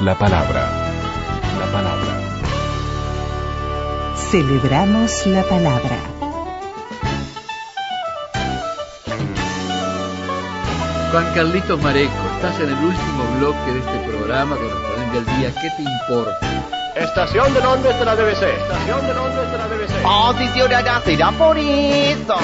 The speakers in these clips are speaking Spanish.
La palabra. La palabra. Celebramos la palabra. Juan Carlitos Mareco, estás en el último bloque de este programa correspondiente al día. ¿Qué te importa? Estación de Londres de la DBC. Estación de Londres de la DBC. Oh, si se será por eso.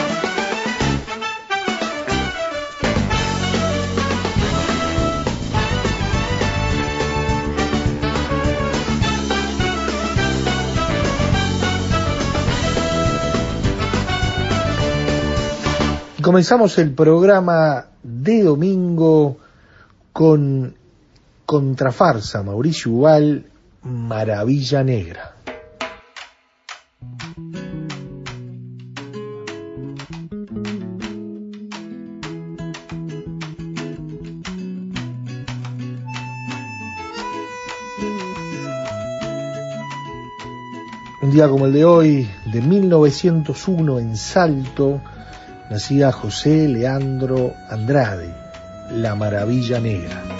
Comenzamos el programa de domingo con Contrafarsa, Mauricio Ubal, Maravilla Negra. Un día como el de hoy, de 1901 en Salto, nacía José Leandro Andrade, la Maravilla Negra.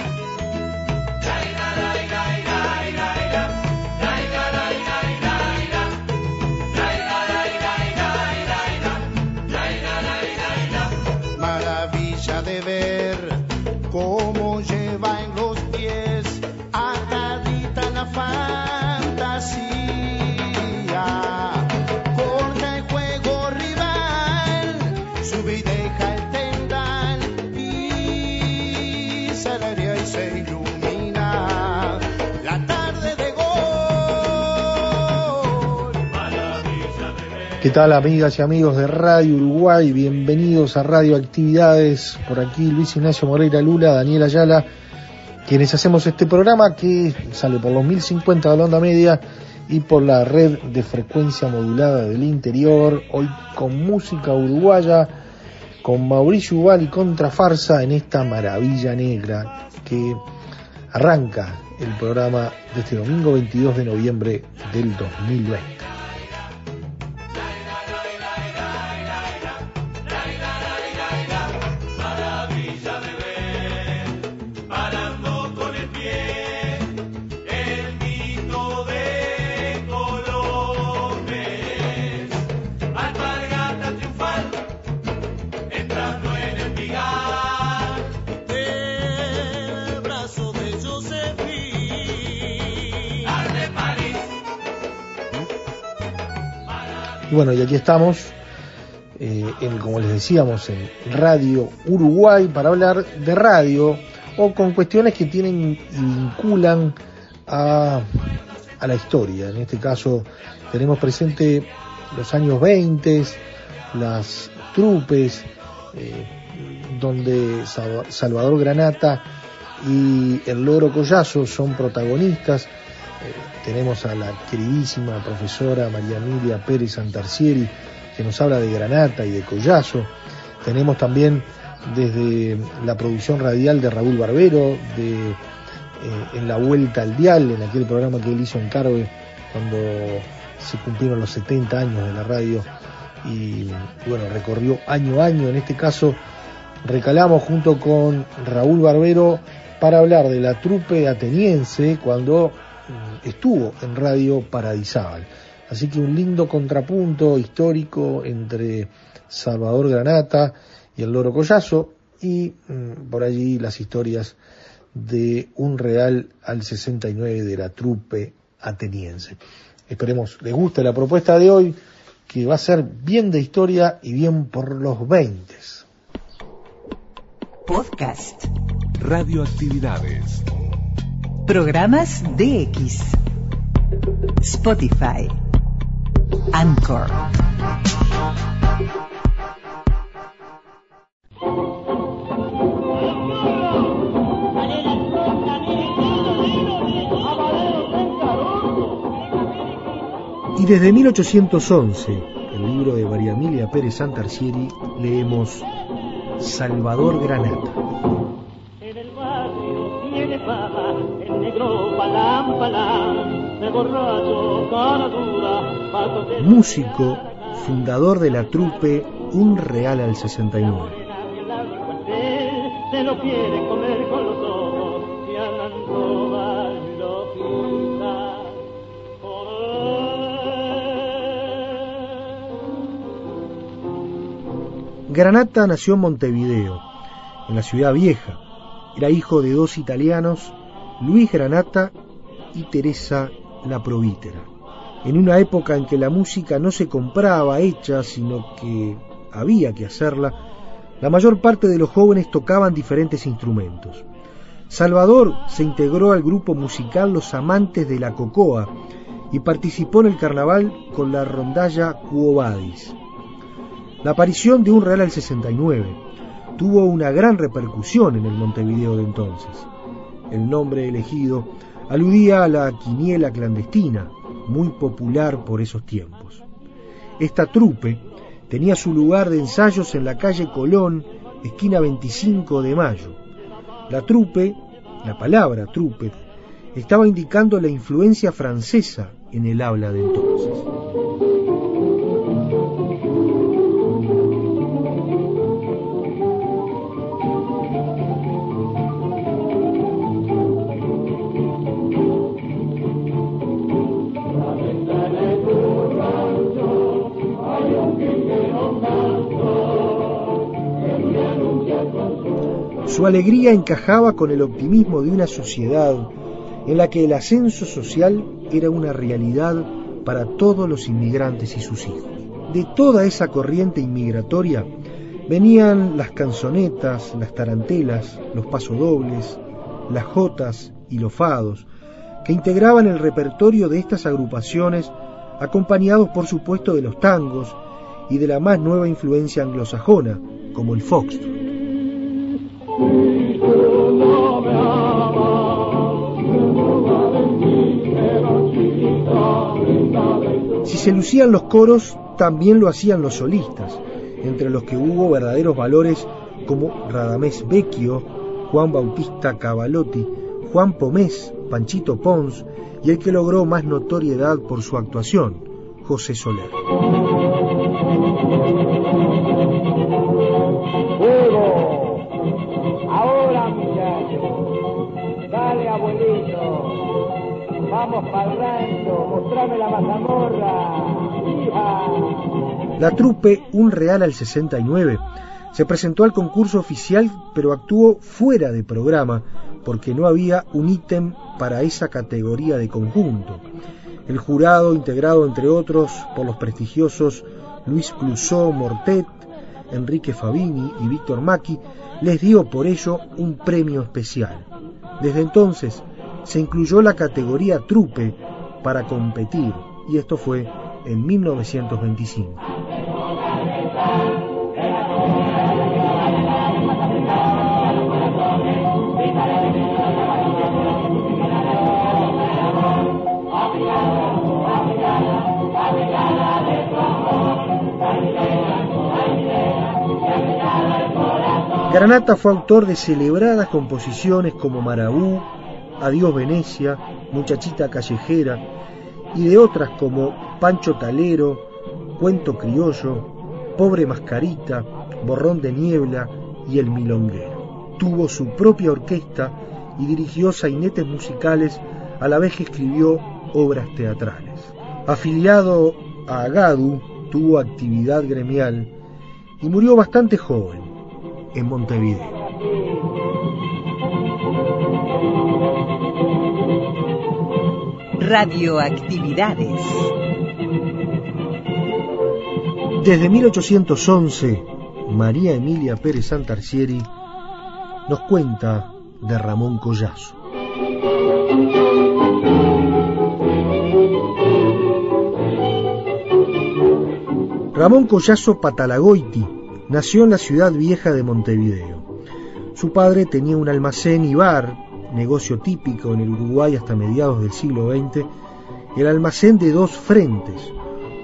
Tal amigas y amigos de Radio Uruguay? Bienvenidos a Radio Actividades. Por aquí Luis Ignacio Moreira Lula, Daniel Ayala, quienes hacemos este programa que sale por los 1050 de la onda media y por la red de frecuencia modulada del interior. Hoy con música uruguaya, con Mauricio Ubal y Contrafarsa en esta maravilla negra que arranca el programa de este domingo 22 de noviembre del 2020. Bueno, y aquí estamos, eh, como les decíamos, en Radio Uruguay para hablar de radio o con cuestiones que tienen y vinculan a, la historia. En este caso tenemos presente los años 20, las trupes, eh, donde Salvador Granata y el Loro Collazo son protagonistas tenemos a la queridísima profesora María Emilia Pérez Santarcieri, que nos habla de Granata y de Collazo. Tenemos también desde la producción radial de Raúl Barbero, de eh, En la Vuelta al Dial, en aquel programa que él hizo en Carve cuando se cumplieron los 70 años de la radio y bueno, recorrió año a año. En este caso, recalamos junto con Raúl Barbero para hablar de la trupe ateniense cuando estuvo en Radio Paradisábal. Así que un lindo contrapunto histórico entre Salvador Granata y el Loro Collazo y mm, por allí las historias de un Real al 69 de la trupe ateniense. Esperemos les guste la propuesta de hoy, que va a ser bien de historia y bien por los 20. Podcast. Radioactividades. Programas DX. Spotify. Anchor. Y desde 1811, el libro de María Emilia Pérez Santarcieri, leemos Salvador Granata Músico, fundador de la trupe Un Real al 69. Se lo quiere comer con los ojos y andan todas loquitas por él. Granata nació en Montevideo, en la ciudad vieja. Era hijo de dos italianos, Luis Granata y Teresa la Provítera. En una época en que la música no se compraba hecha, sino que había que hacerla, la mayor parte de los jóvenes tocaban diferentes instrumentos. Salvador se integró al grupo musical Los Amantes de la Cocoa y participó en el carnaval con la rondalla Cuobadis. La aparición de un Real al 69 tuvo una gran repercusión en el Montevideo de entonces. El nombre elegido aludía a la quiniela clandestina, muy popular por esos tiempos. Esta trupe tenía su lugar de ensayos en la calle Colón, esquina 25 de Mayo. La trupe, la palabra trupe, estaba indicando la influencia francesa en el habla de entonces. Alegría encajaba con el optimismo de una sociedad en la que el ascenso social era una realidad para todos los inmigrantes y sus hijos. De toda esa corriente inmigratoria venían las canzonetas, las tarantelas, los pasodobles, las jotas y los fados, que integraban el repertorio de estas agrupaciones, acompañados por supuesto de los tangos y de la más nueva influencia anglosajona, como el foxtrot. Si se lucían los coros, también lo hacían los solistas, entre los que hubo verdaderos valores como Radamés Vecchio, Juan Bautista Cavalotti, Juan Pomés, Panchito Pons y el que logró más notoriedad por su actuación, José Soler. Vamos. Mostrame la. La trupe Un Real al 69 se presentó al concurso oficial, pero actuó fuera de programa porque no había un ítem para esa categoría de conjunto. El jurado, integrado entre otros por los prestigiosos Luis Clusó Mortet, Enrique Fabini y Víctor Macchi, les dio por ello un premio especial. Desde entonces se incluyó la categoría trupe para competir y esto fue en 1925. Granata fue autor de celebradas composiciones como Marabú, Adiós Venecia, Muchachita Callejera y de otras como Pancho Talero, Cuento Criollo, Pobre Mascarita, Borrón de Niebla y El Milonguero. Tuvo su propia orquesta y dirigió sainetes musicales a la vez que escribió obras teatrales. Afiliado a Agadu, tuvo actividad gremial y murió bastante joven en Montevideo. Radioactividades. Desde 1811, María Emilia Pérez Santarcieri nos cuenta de Ramón Collazo. Ramón Collazo Patalagoiti nació en la ciudad vieja de Montevideo. Su padre tenía un almacén y bar, negocio típico en el Uruguay hasta mediados del siglo XX, el almacén de dos frentes,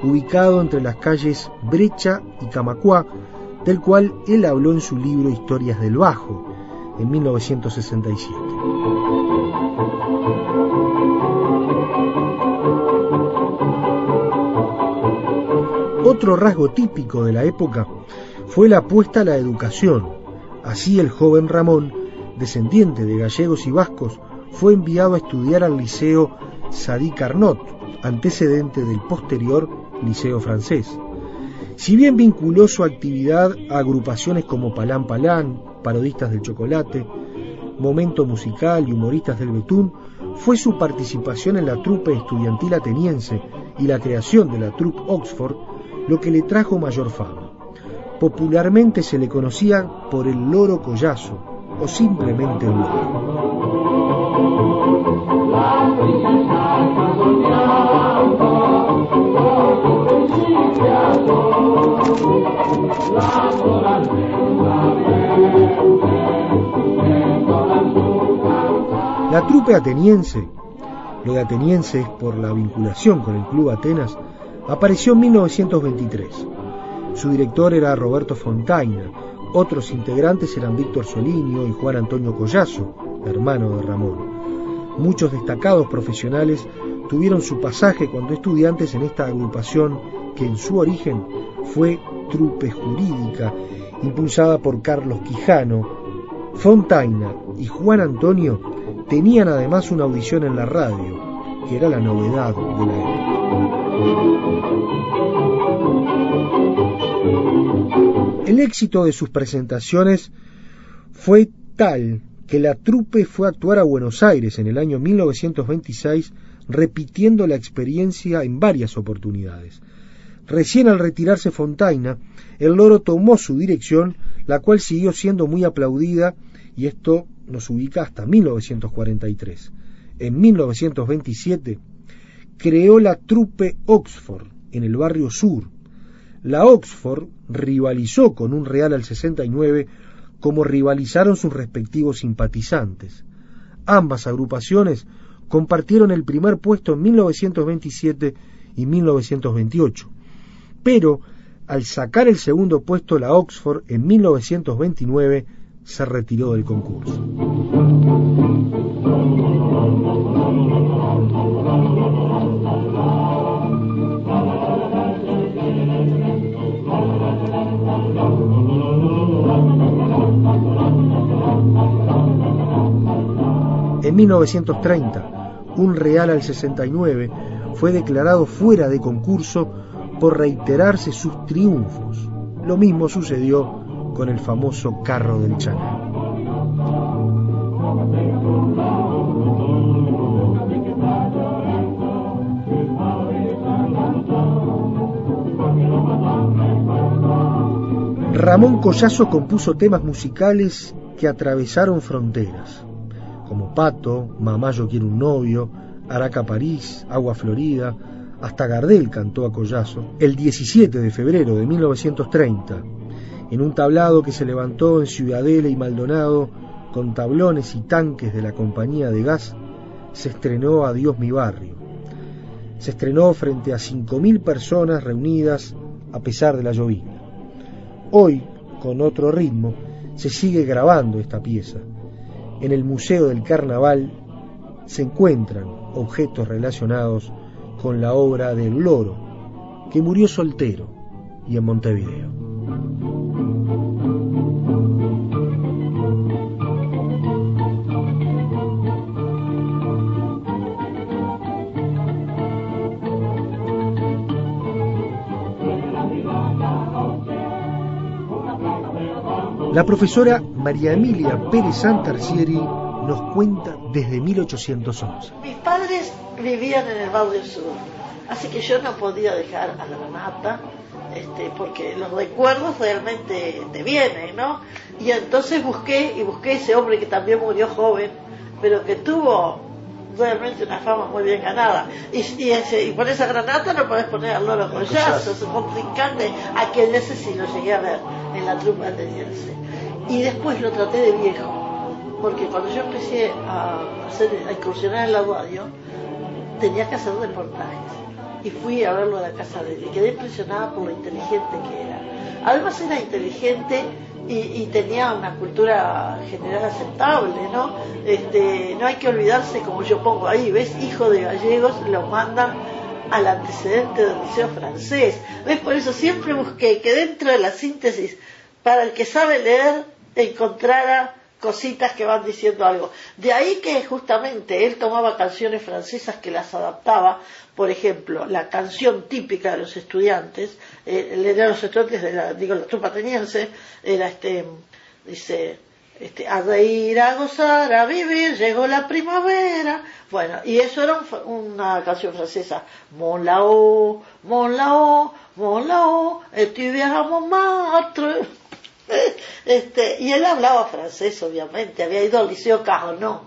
ubicado entre las calles Brecha y Camacuá, del cual él habló en su libro Historias del Bajo, en 1967. Otro rasgo típico de la época fue la apuesta a la educación. Así el joven Ramón, descendiente de gallegos y vascos, fue enviado a estudiar al Liceo Sadi Carnot, antecedente del posterior Liceo francés. Si bien vinculó su actividad a agrupaciones como Palán Palán, Parodistas del Chocolate, Momento Musical y Humoristas del Betún, fue su participación en la trupe estudiantil ateniense y la creación de la trupe Oxford lo que le trajo mayor fama. Popularmente se le conocía por el loro collazo o simplemente La trupe ateniense, lo de ateniense es por la vinculación con el Club Atenas, apareció en 1923. Su director era Roberto Fontaina, otros integrantes eran Víctor Solinio y Juan Antonio Collazo, hermano de Ramón. Muchos destacados profesionales tuvieron su pasaje cuando estudiantes en esta agrupación que en su origen fue trupe jurídica, impulsada por Carlos Quijano. Fontaina y Juan Antonio tenían además una audición en la radio, que era la novedad de la época. El éxito de sus presentaciones fue tal que la trupe fue a actuar a Buenos Aires en el año 1926 repitiendo la experiencia en varias oportunidades. Recién al retirarse Fontaina, el loro tomó su dirección, la cual siguió siendo muy aplaudida y esto nos ubica hasta 1943. En 1927 creó la trupe Oxford en el barrio sur. La Oxford rivalizó con un Real al 69 como rivalizaron sus respectivos simpatizantes. Ambas agrupaciones compartieron el primer puesto en 1927 y 1928, pero al sacar el segundo puesto la Oxford en 1929 se retiró del concurso. En 1930, un real al 69 fue declarado fuera de concurso por reiterarse sus triunfos. Lo mismo sucedió con el famoso carro del Chanel. Ramón Collazo compuso temas musicales que atravesaron fronteras, como Pato, Mamá yo quiero un novio, Araca París, Agua Florida, hasta Gardel cantó a Collazo el 17 de febrero de 1930, en un tablado que se levantó en Ciudadela y Maldonado con tablones y tanques de la compañía de gas, se estrenó Adiós mi barrio. Se estrenó frente a 5.000 personas reunidas a pesar de la llovina. Hoy, con otro ritmo, se sigue grabando esta pieza. En el Museo del Carnaval se encuentran objetos relacionados con la obra del Loro, que murió soltero y en Montevideo. La profesora María Emilia Pérez Santarcieri nos cuenta desde 1811. Mis padres vivían en el barrio sur, así que yo no podía dejar a la Renata, este, porque los recuerdos realmente te vienen, ¿no? Y entonces busqué, y busqué ese hombre que también murió joven, pero que tuvo realmente una fama muy bien ganada. Y, y, ese, y por esa granata no podés poner al loro Collazo, su contrincante, a quien ese sí lo llegué a ver en la trupa ateniense. Y después lo traté de viejo, porque cuando yo empecé a, hacer, a incursionar en la radio, tenía que hacer reportajes. Y fui a verlo a la casa de él y quedé impresionada por lo inteligente que era. Además era inteligente y, y tenía una cultura general aceptable, ¿no? Este, no hay que olvidarse, como yo pongo ahí, ¿ves? Hijo de gallegos, lo mandan al antecedente del liceo francés. ¿Ves? Por eso siempre busqué que dentro de la síntesis, para el que sabe leer, encontrara cositas que van diciendo algo. De ahí que justamente él tomaba canciones francesas que las adaptaba, por ejemplo, la canción típica de los estudiantes, eh, de los estudiantes de la, digo, la tropa ateniense, era este, dice, este, a reír, a gozar, a vivir, llegó la primavera. Bueno, y eso era un, una canción francesa. Mon lao, mon lao, mon lao. Este, y él hablaba francés, obviamente, había ido al Liceo Carnot.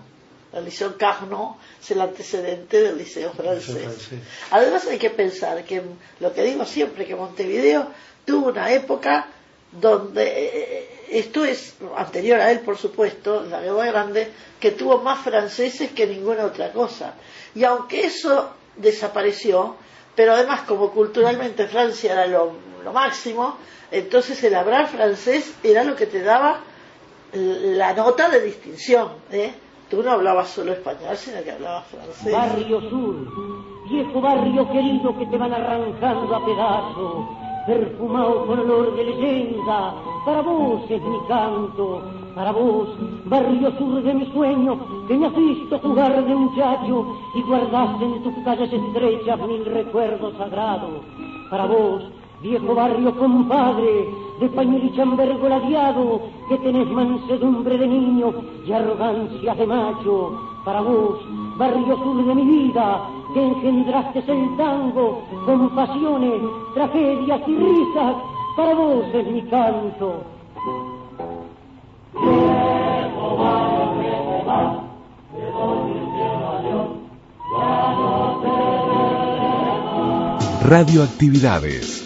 El Liceo Carnot es el antecedente del Liceo francés. Además hay que pensar que, lo que digo siempre, que Montevideo tuvo una época donde, eh, esto es anterior a él, por supuesto, la Guerra Grande, que tuvo más franceses que ninguna otra cosa. Y aunque eso desapareció, pero además como culturalmente Francia era lo, lo máximo, entonces el hablar francés era lo que te daba la nota de distinción. ¿eh? Tú no hablabas solo español, sino que hablabas francés. Barrio Sur, viejo barrio querido que te van arrancando a pedazos, perfumado con olor de leyenda, para vos es mi canto, para vos, barrio sur de mi sueño, que me has visto jugar de muchacho y guardaste en tus calles estrechas mil recuerdos sagrados, para vos, viejo barrio compadre, de pañuelo y chambergo ladeado, que tenés mansedumbre de niño y arrogancia de macho. Para vos, barrio sur de mi vida, que engendraste el tango con pasiones, tragedias y risas, para vos es mi canto. Vas,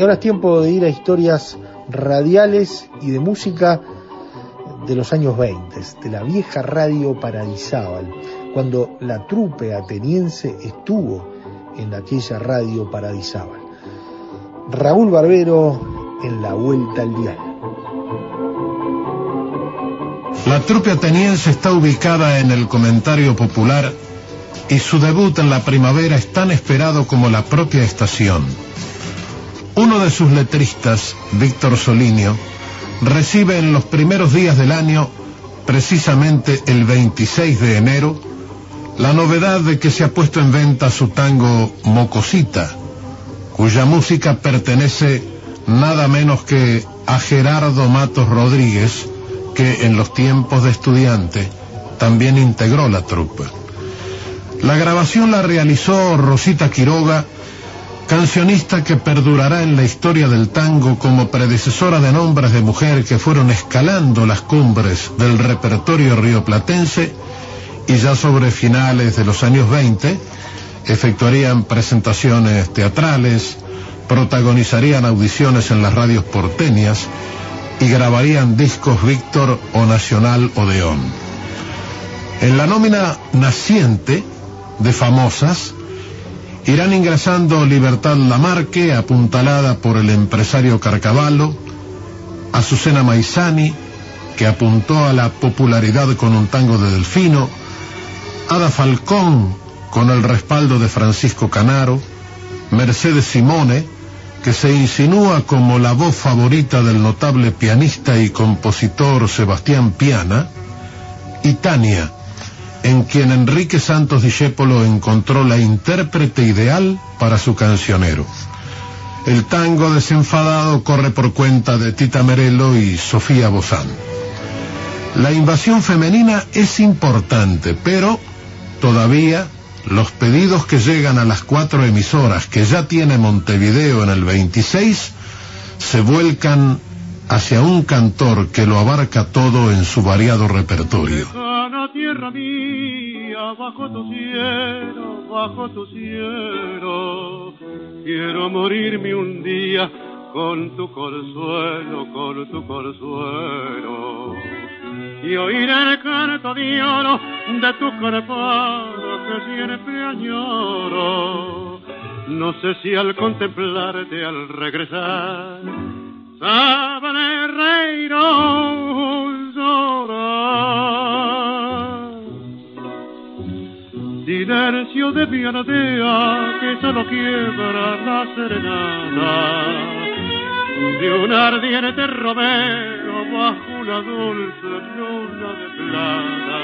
Ahora es tiempo de ir a historias radiales y de música de los años 20, de la vieja radio Paradisábal, cuando la trupe ateniense estuvo en aquella radio Paradisábal. Raúl Barbero en la vuelta al dial. La trupe ateniense está ubicada en el comentario popular y su debut en la primavera es tan esperado como la propia estación. Uno de sus letristas, Víctor Solinio, recibe en los primeros días del año precisamente el 26 de enero, la novedad de que se ha puesto en venta su tango Mocosita, cuya música pertenece nada menos que a Gerardo Matos Rodríguez, que en los tiempos de estudiante también integró la trupa. La grabación la realizó Rosita Quiroga, cancionista que perdurará en la historia del tango como predecesora de nombres de mujer que fueron escalando las cumbres del repertorio rioplatense y ya sobre finales de los años 20 efectuarían presentaciones teatrales, protagonizarían audiciones en las radios porteñas y grabarían discos Víctor o Nacional Odeón. En la nómina naciente de famosas irán ingresando Libertad Lamarque, apuntalada por el empresario Carcavallo, Azucena Maizani, que apuntó a la popularidad con un tango de Delfino, Ada Falcón, con el respaldo de Francisco Canaro, Mercedes Simone, que se insinúa como la voz favorita del notable pianista y compositor Sebastián Piana, y Tania, en quien Enrique Santos Discépolo encontró la intérprete ideal para su cancionero. El tango desenfadado corre por cuenta de Tita Merelo y Sofía Bozán. La invasión femenina es importante, pero todavía los pedidos que llegan a las cuatro emisoras que ya tiene Montevideo en el 26 se vuelcan hacia un cantor que lo abarca todo en su variado repertorio. Tierra mía, bajo tu cielo, bajo tu cielo, quiero morirme un día con tu consuelo, con tu consuelo y oír el canto de oro de tu cuerpo que siempre añoro. No sé si al contemplarte, al regresar, sabré reír o llorar. Silencio de pianadea que solo quiebra la serenata de un ardiente romero bajo una dulce luna de plata.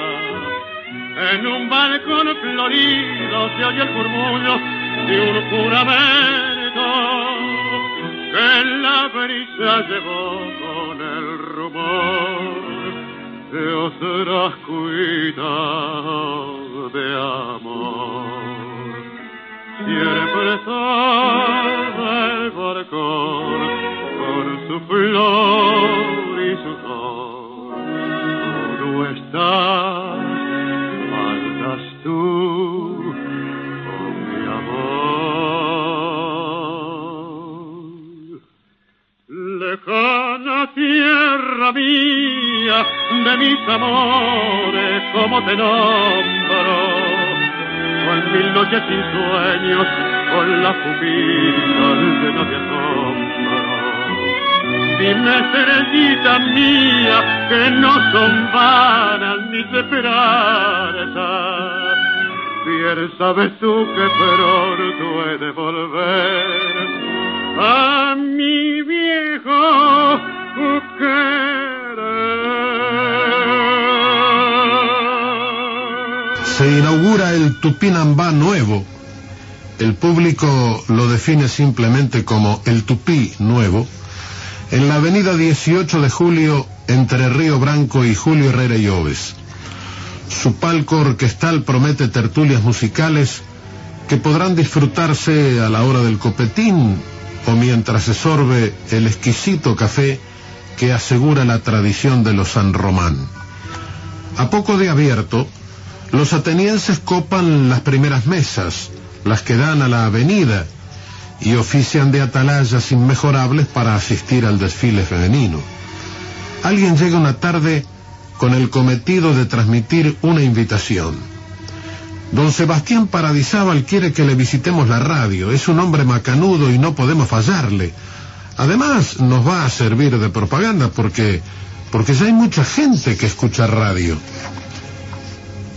En un balcón florido se oye el murmullo de un juramento que la brisa llevó con el rumor de otras cuitas de amor. Siempre está el balcón su flor y su sol. Tú estás, Lejana tierra mía, de mis amores, como te nombro, con mil noches sin sueños, con la pupila de no te Dime, estrellita mía, que no son vanas ni esperanzas. Bien sabes tú que pronto he de volver a mi viejo. Se inaugura el Tupinambá nuevo. El público lo define simplemente como el Tupí nuevo en la avenida 18 de julio entre Río Branco y Julio Herrera y Oves. Su palco orquestal promete tertulias musicales que podrán disfrutarse a la hora del copetín o mientras se sorbe el exquisito café que asegura la tradición de los San Román. A poco de abierto, los atenienses copan las primeras mesas, las que dan a la avenida, y ofician de atalayas inmejorables para asistir al desfile femenino. Alguien llega una tarde con el cometido de transmitir una invitación. Don Sebastián Paradisábal quiere que le visitemos la radio. Es un hombre macanudo y no podemos fallarle. Además, nos va a servir de propaganda porque, porque ya hay mucha gente que escucha radio.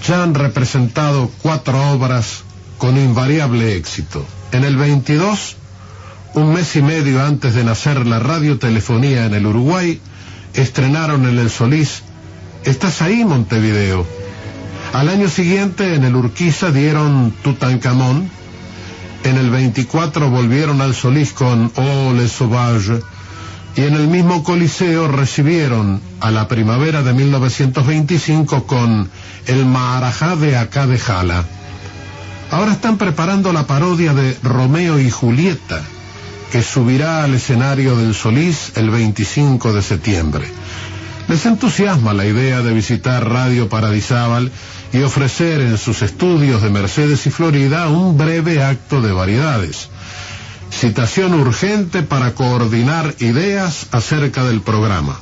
Ya han representado cuatro obras con invariable éxito. En el 22, un mes y medio antes de nacer la radiotelefonía en el Uruguay, estrenaron en el Solís ¿Estás ahí, Montevideo? Al año siguiente, en el Urquiza dieron Tutankamón. En el 24 volvieron al Solís con Oh les Sauvage. Y en el mismo Coliseo recibieron a la primavera de 1925 con El Maharajá de Acá de Jala. Ahora están preparando la parodia de Romeo y Julieta, que subirá al escenario del Solís el 25 de septiembre. Les entusiasma la idea de visitar Radio Paradisábal y ofrecer en sus estudios de Mercedes y Florida un breve acto de variedades. Citación urgente para coordinar ideas acerca del programa.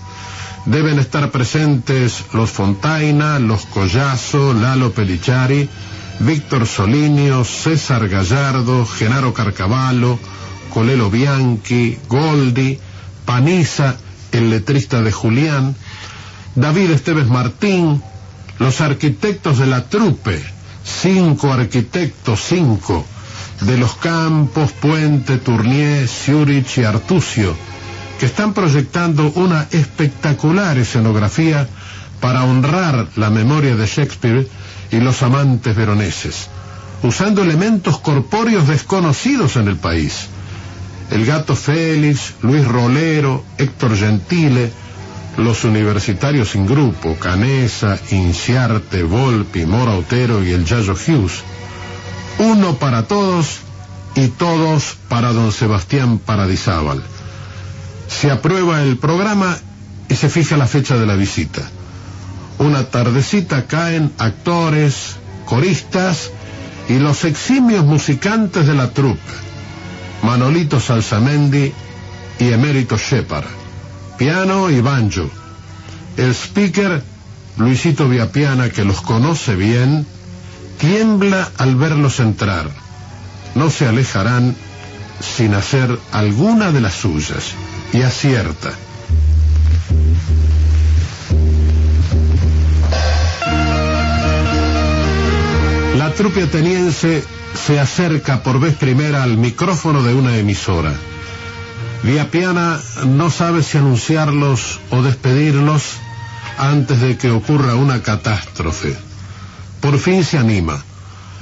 Deben estar presentes los Fontaina, los Collazo, Lalo Pelichari, Víctor Solinio, César Gallardo, Genaro Carcavallo, Colelo Bianchi, Goldi, Paniza, el letrista de Julián, David Esteves Martín, los arquitectos de la trupe, cinco arquitectos, cinco, de los Campos, Puente, Tournier, Zurich y Artucio, que están proyectando una espectacular escenografía para honrar la memoria de Shakespeare y los amantes veroneses, usando elementos corpóreos desconocidos en el país. El gato Félix, Luis Rolero, Héctor Gentile, los universitarios sin grupo, Canesa, Inciarte, Volpi, Mora Otero y el Yayo Hughes. Uno para todos y todos para don Sebastián Paradisábal. Se aprueba el programa y se fija la fecha de la visita. Una tardecita caen actores, coristas y los eximios musicantes de la troupe. Manolito Salsamendi y Emérito Shepard. Piano y banjo. El speaker, Luisito Viapiana, que los conoce bien, tiembla al verlos entrar. No se alejarán sin hacer alguna de las suyas. Y acierta. La trupe ateniense se acerca por vez primera al micrófono de una emisora. Viapiana no sabe si anunciarlos o despedirlos antes de que ocurra una catástrofe. Por fin se anima.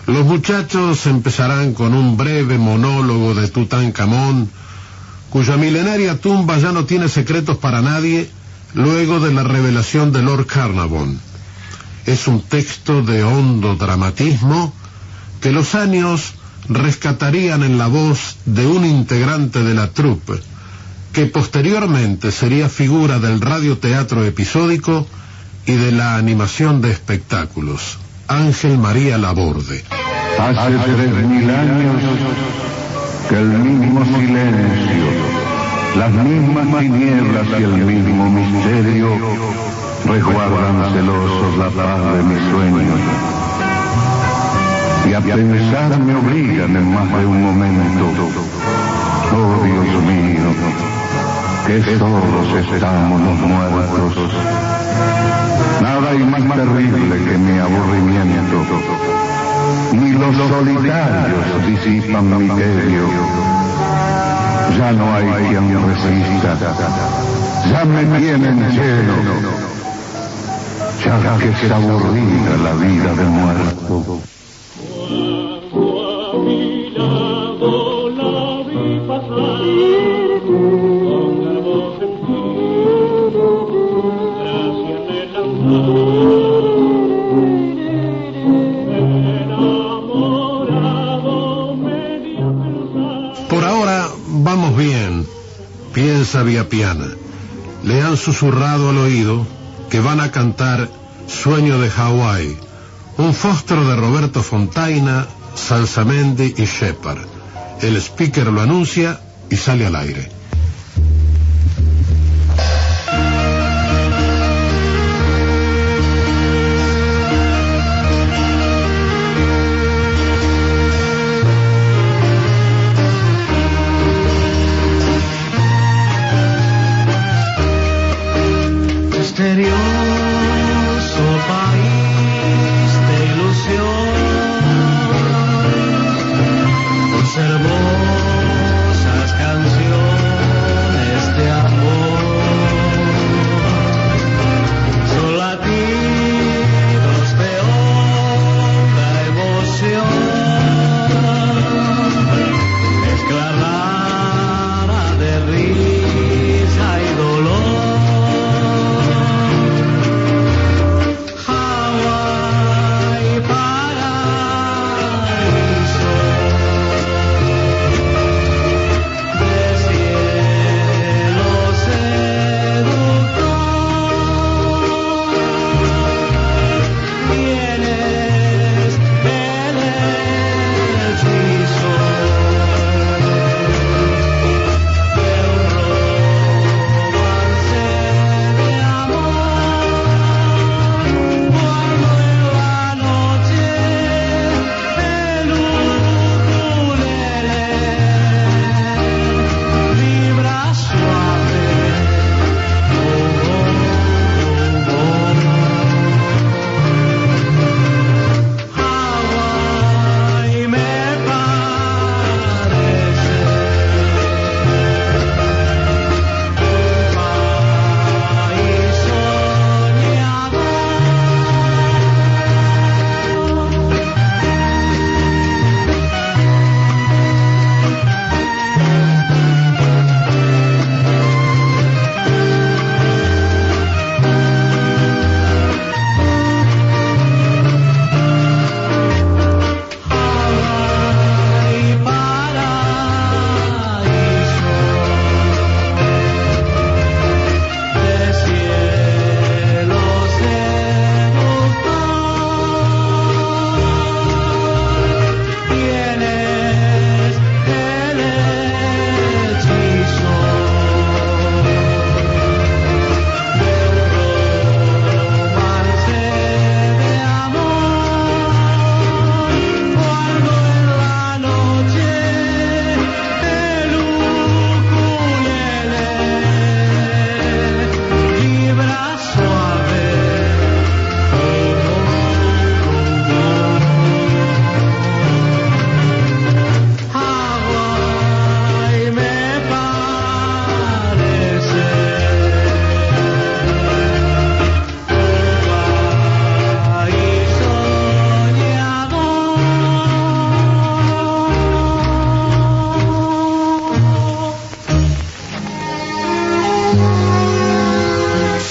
Los muchachos empezarán con un breve monólogo de Tutankamón, cuya milenaria tumba ya no tiene secretos para nadie luego de la revelación de Lord Carnarvon. Es un texto de hondo dramatismo que los años rescatarían en la voz de un integrante de la troupe, que posteriormente sería figura del radioteatro episódico y de la animación de espectáculos, Ángel María Laborde. Hace tres mil años que el mismo silencio, las mismas tinieblas y el mismo misterio resguardan celosos la paz de mis sueños. Y a pensar me obligan en más de un momento. Oh Dios mío, que todos estamos los muertos. Nada hay más terrible que mi aburrimiento. Ni los solitarios disipan mi tedio. Ya no hay quien resista. Ya me tienen lleno. Ya que es aburrida la vida de muerto. Por ahora vamos bien, piensa Viapiana. Le han susurrado al oído que van a cantar Sueño de Hawái, un fósforo de Roberto Fontaina, Salsamendi y Shepard. El speaker lo anuncia y sale al aire.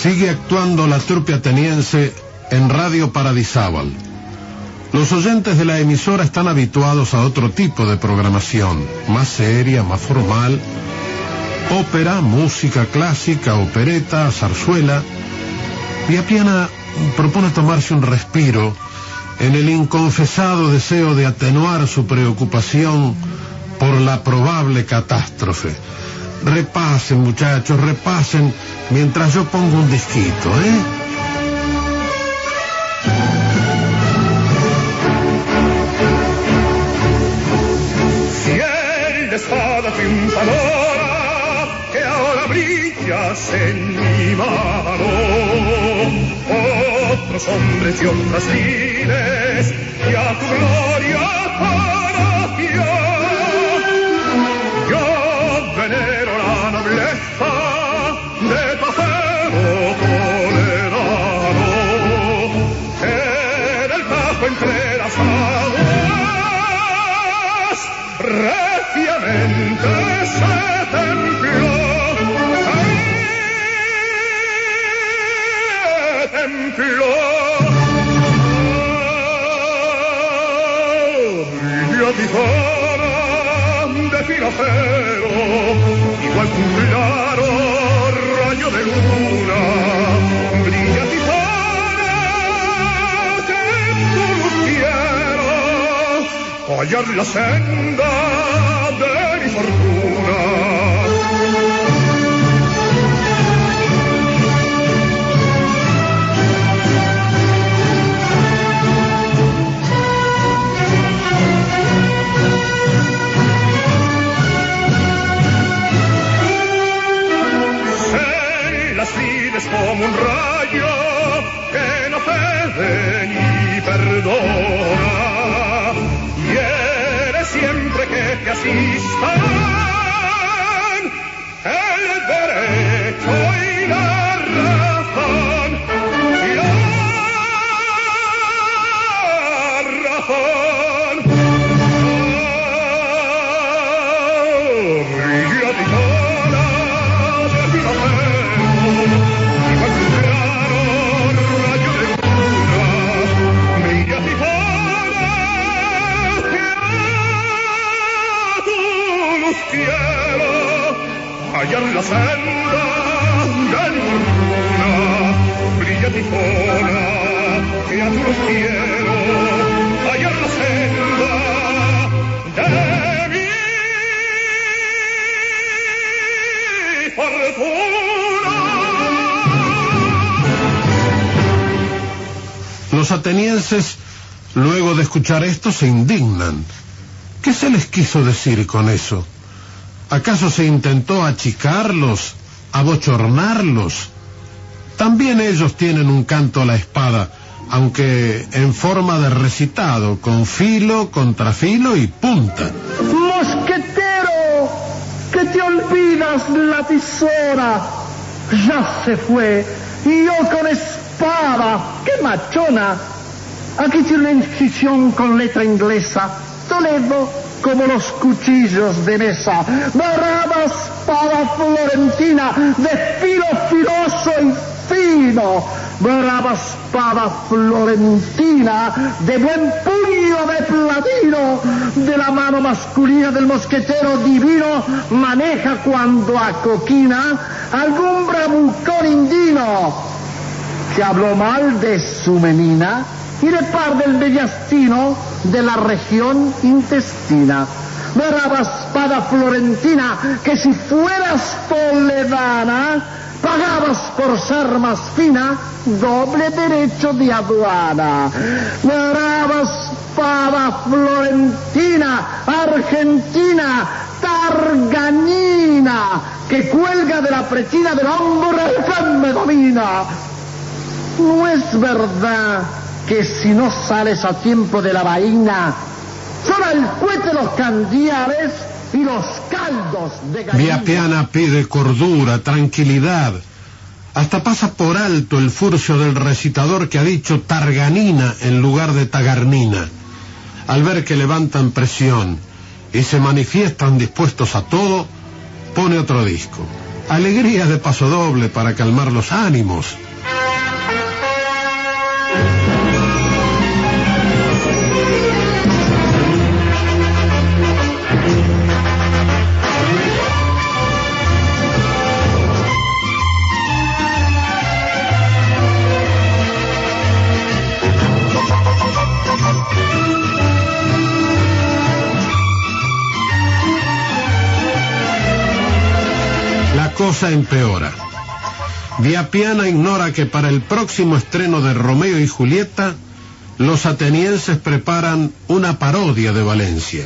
Actuando la trupe ateniense en Radio Paradisábal. Los oyentes de la emisora están habituados a otro tipo de programación, más seria, más formal, ópera, música clásica, opereta, zarzuela. Piana propone tomarse un respiro en el inconfesado deseo de atenuar su preocupación por la probable catástrofe. Repasen, muchachos, repasen mientras yo pongo un disquito, ¿eh? Espada triunfadora que ahora brillas en mi mano. Otros hombres y otras vides y a tu gloria para Yo se templó y a tijana de filo acero igual que un claro rayo de luna. Brilla tijana que luz quiero hallar la senda de mi fortuna como un rayo que no cede ni perdona. Eres siempre que te asistan hallar la senda de mi fortuna brilla mi sola que a tu quiero hallar la senda de mi Los atenienses, luego de escuchar esto, se indignan. ¿Qué se les quiso decir con eso? ¿Acaso se intentó achicarlos, abochornarlos? También ellos tienen un canto a la espada, aunque en forma de recitado, con filo, contrafilo y punta. Mosquetero, que te olvidas la tisora. Ya se fue. Y yo con espada. ¡Qué machona! Aquí tiene una incisión con letra inglesa. Toledo como los cuchillos de mesa. Brava espada florentina de filo filoso y fino. Brava espada florentina de buen puño de platino. De la mano masculina del mosquetero divino maneja cuando acoquina algún bravucón indino que habló mal de su menina y de par del mediastino de la región intestina. Brava espada florentina, que si fueras toledana, pagabas por ser más fina doble derecho de aduana. Brava espada florentina, argentina, targanina, que cuelga de la pretina del hombre que me domina. No es verdad que si no sales a tiempo de la vaina, son el cuete los candiares y los caldos de gallina. Viapiana pide cordura, tranquilidad. Hasta pasa por alto el furcio del recitador que ha dicho targanina en lugar de tagarnina. Al ver que levantan presión y se manifiestan dispuestos a todo, pone otro disco. Alegría de paso doble para calmar los ánimos. Cosa empeora. Viapiana ignora que para el próximo estreno de Romeo y Julieta, los atenienses preparan una parodia de Valencia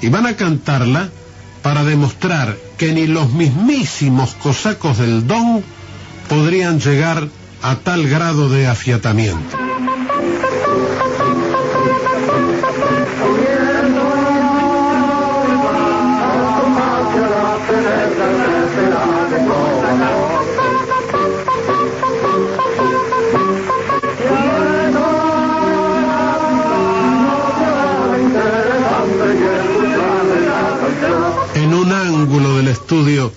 y van a cantarla para demostrar que ni los mismísimos cosacos del Don podrían llegar a tal grado de afiatamiento. del estudio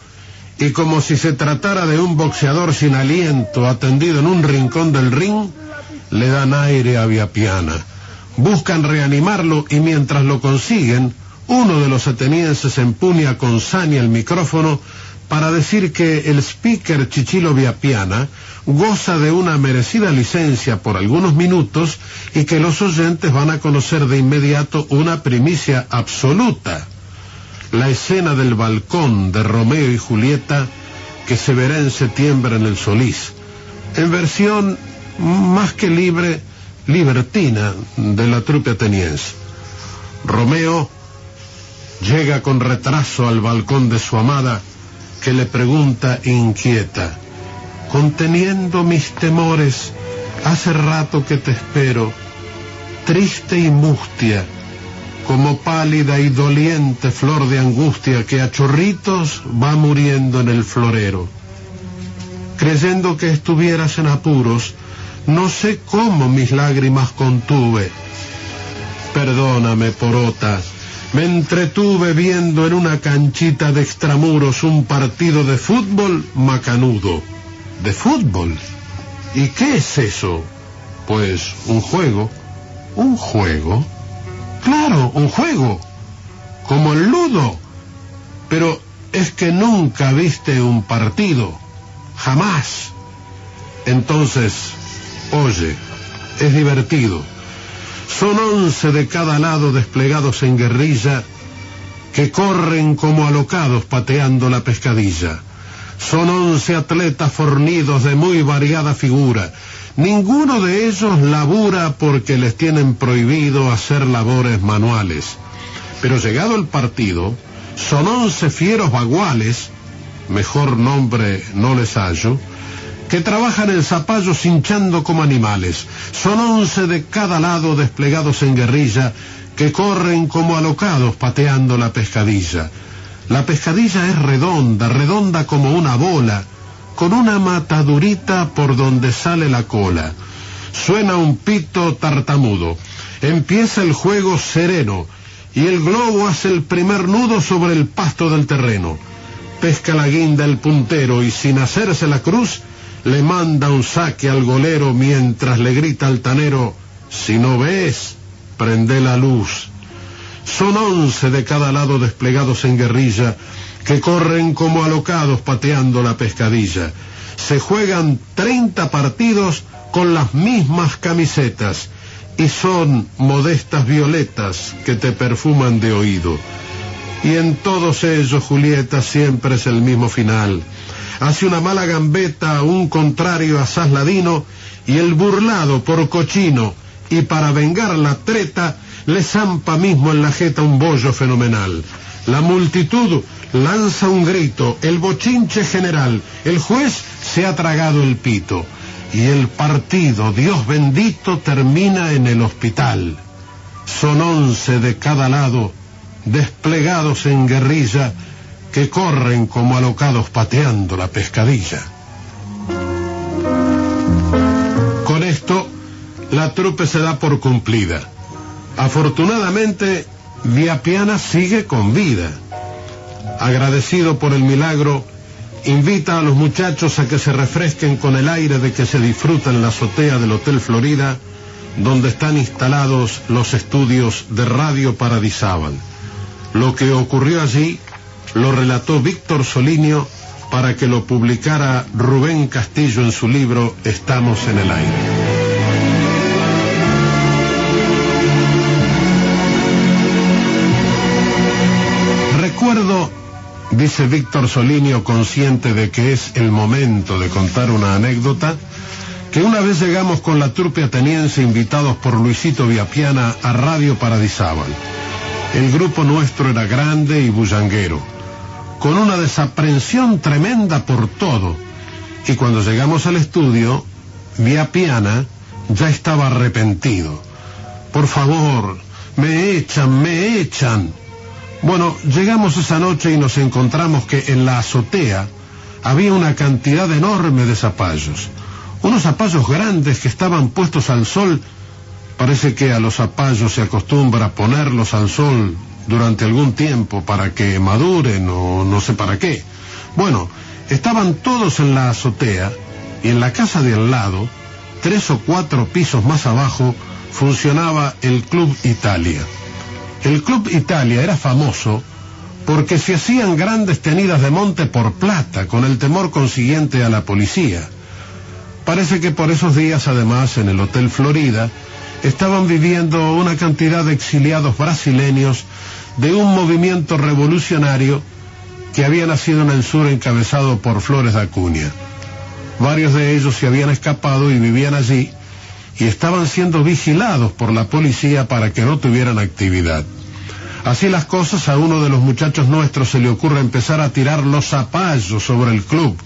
y como si se tratara de un boxeador sin aliento atendido en un rincón del ring, le dan aire a Viapiana. Buscan reanimarlo y mientras lo consiguen, uno de los atenienses empuña con saña el micrófono para decir que el speaker Chichilo Viapiana goza de una merecida licencia por algunos minutos y que los oyentes van a conocer de inmediato una primicia absoluta la escena del balcón de Romeo y Julieta que se verá en septiembre en el Solís, en versión más que libre, libertina de la trupe ateniense. Romeo llega con retraso al balcón de su amada que le pregunta inquieta, conteniendo mis temores, hace rato que te espero, triste y mustia, como pálida y doliente flor de angustia que a chorritos va muriendo en el florero. Creyendo que estuvieras en apuros, no sé cómo mis lágrimas contuve. Perdóname, porota, me entretuve viendo en una canchita de extramuros un partido de fútbol macanudo. ¿De fútbol? ¿Y qué es eso? Pues un juego. ¿Un juego? Claro, un juego, como el ludo. Pero es que nunca viste un partido, jamás. Entonces, oye, es divertido. Son once de cada lado desplegados en guerrilla que corren como alocados pateando la pescadilla. Son once atletas fornidos de muy variada figura, Ninguno de ellos labura porque les tienen prohibido hacer labores manuales. Pero llegado el partido, son once fieros baguales, mejor nombre no les hallo, que trabajan en zapallos hinchando como animales. Son once de cada lado desplegados en guerrilla que corren como alocados pateando la pescadilla. La pescadilla es redonda, redonda como una bola, con una matadurita por donde sale la cola. Suena un pito tartamudo. Empieza el juego sereno y el globo hace el primer nudo sobre el pasto del terreno. Pesca la guinda el puntero y sin hacerse la cruz le manda un saque al golero mientras le grita al tanero, si no ves, prende la luz. Son once de cada lado desplegados en guerrilla que corren como alocados pateando la pescadilla. Se juegan 30 partidos con las mismas camisetas y son modestas violetas que te perfuman de oído. Y en todos ellos, Julieta, siempre es el mismo final. Hace una mala gambeta un contrario asaz ladino y el burlado por cochino y para vengar la treta le zampa mismo en la jeta un bollo fenomenal. La multitud lanza un grito, el bochinche general, el juez se ha tragado el pito y el partido, Dios bendito, termina en el hospital. Son once de cada lado, desplegados en guerrilla, que corren como alocados pateando la pescadilla. Con esto, la trupe se da por cumplida. Afortunadamente, Viapiana sigue con vida agradecido por el milagro, invita a los muchachos a que se refresquen con el aire de que se disfruta en la azotea del Hotel Florida, donde están instalados los estudios de Radio Paradisábal. Lo que ocurrió allí lo relató Víctor Solinio para que lo publicara Rubén Castillo en su libro Estamos en el aire. Dice Víctor Solinio, consciente de que es el momento de contar una anécdota, que una vez llegamos con la trupe ateniense invitados por Luisito Viapiana a Radio Paradisábal. El grupo nuestro era grande y bullanguero, con una desaprensión tremenda por todo. Y cuando llegamos al estudio, Viapiana ya estaba arrepentido. Por favor, me echan, me echan. Bueno, llegamos esa noche y nos encontramos que en la azotea había una cantidad enorme de zapallos. Unos zapallos grandes que estaban puestos al sol. Parece que a los zapallos se acostumbra ponerlos al sol durante algún tiempo para que maduren o no sé para qué. Bueno, estaban todos en la azotea y en la casa de al lado, tres o cuatro pisos más abajo, funcionaba el Club Italia. El Club Italia era famoso porque se hacían grandes tenidas de monte por plata, con el temor consiguiente a la policía. Parece que por esos días, además, en el Hotel Florida, estaban viviendo una cantidad de exiliados brasileños de un movimiento revolucionario que había nacido en el sur encabezado por Flores de Acuña. Varios de ellos se habían escapado y vivían allí y estaban siendo vigilados por la policía para que no tuvieran actividad. Así las cosas, a uno de los muchachos nuestros se le ocurre empezar a tirar los zapallos sobre el club,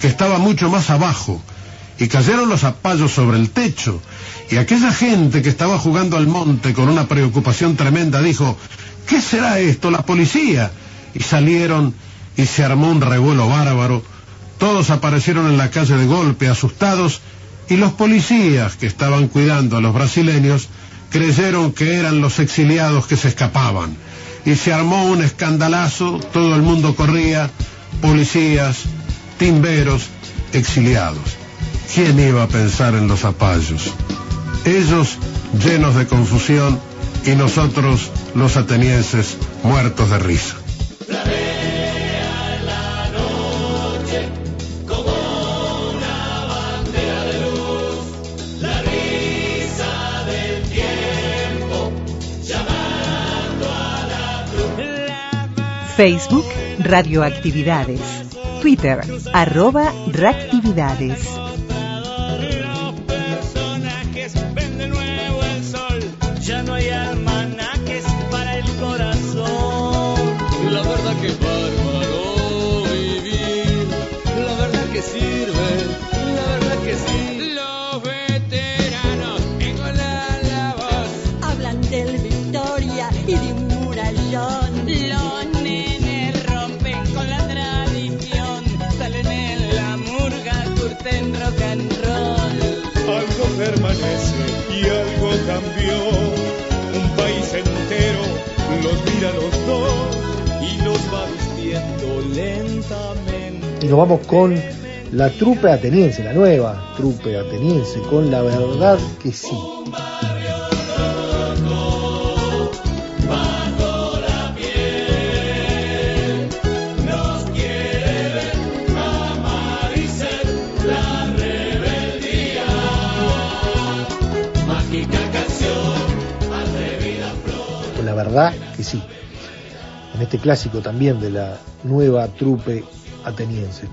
que estaba mucho más abajo, y cayeron los zapallos sobre el techo, y aquella gente que estaba jugando al monte con una preocupación tremenda dijo, ¿qué será esto, la policía? Y salieron y se armó un revuelo bárbaro, todos aparecieron en la calle de golpe, asustados, y los policías que estaban cuidando a los brasileños creyeron que eran los exiliados que se escapaban. Y se armó un escandalazo, todo el mundo corría, policías, timberos, exiliados. ¿Quién iba a pensar en los zapallos? Ellos llenos de confusión y nosotros, los atenienses, muertos de risa. Facebook Radioactividades. Twitter arroba reactividades. Y nos vamos con la trupe ateniense, la nueva trupe ateniense, con la verdad que sí. Con la verdad que sí. En este clásico también de la nueva trupe ateniense.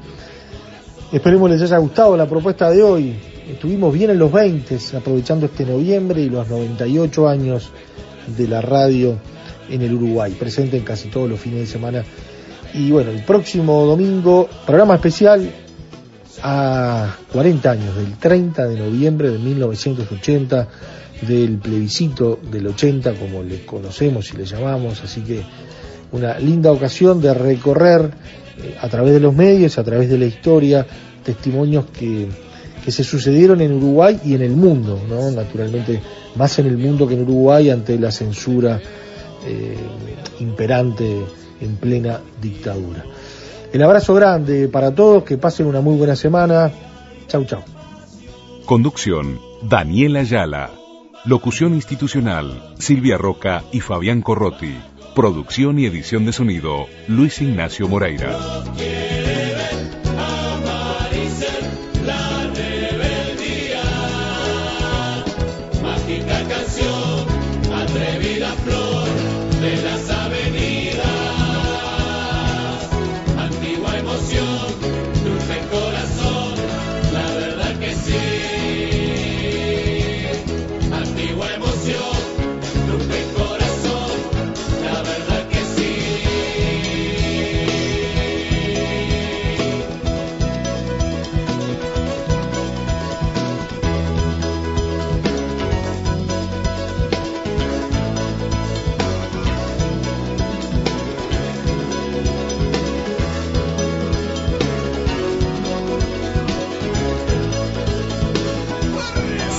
Esperemos les haya gustado la propuesta de hoy. Estuvimos bien en los 20, aprovechando este noviembre y los 98 años de la radio en el Uruguay, presente en casi todos los fines de semana. Y bueno, el próximo domingo, programa especial a 40 años, del 30 de noviembre de 1980, del plebiscito del 80, como le conocemos y le llamamos, así que una linda ocasión de recorrer a través de los medios, a través de la historia, testimonios que, que se sucedieron en Uruguay y en el mundo, ¿no? naturalmente más en el mundo que en Uruguay ante la censura eh, imperante en plena dictadura. El abrazo grande para todos, que pasen una muy buena semana. Chau, chau. Conducción, Daniela Ayala. Locución institucional, Silvia Roca y Fabián Corrotti. Producción y edición de sonido, Luis Ignacio Moreira.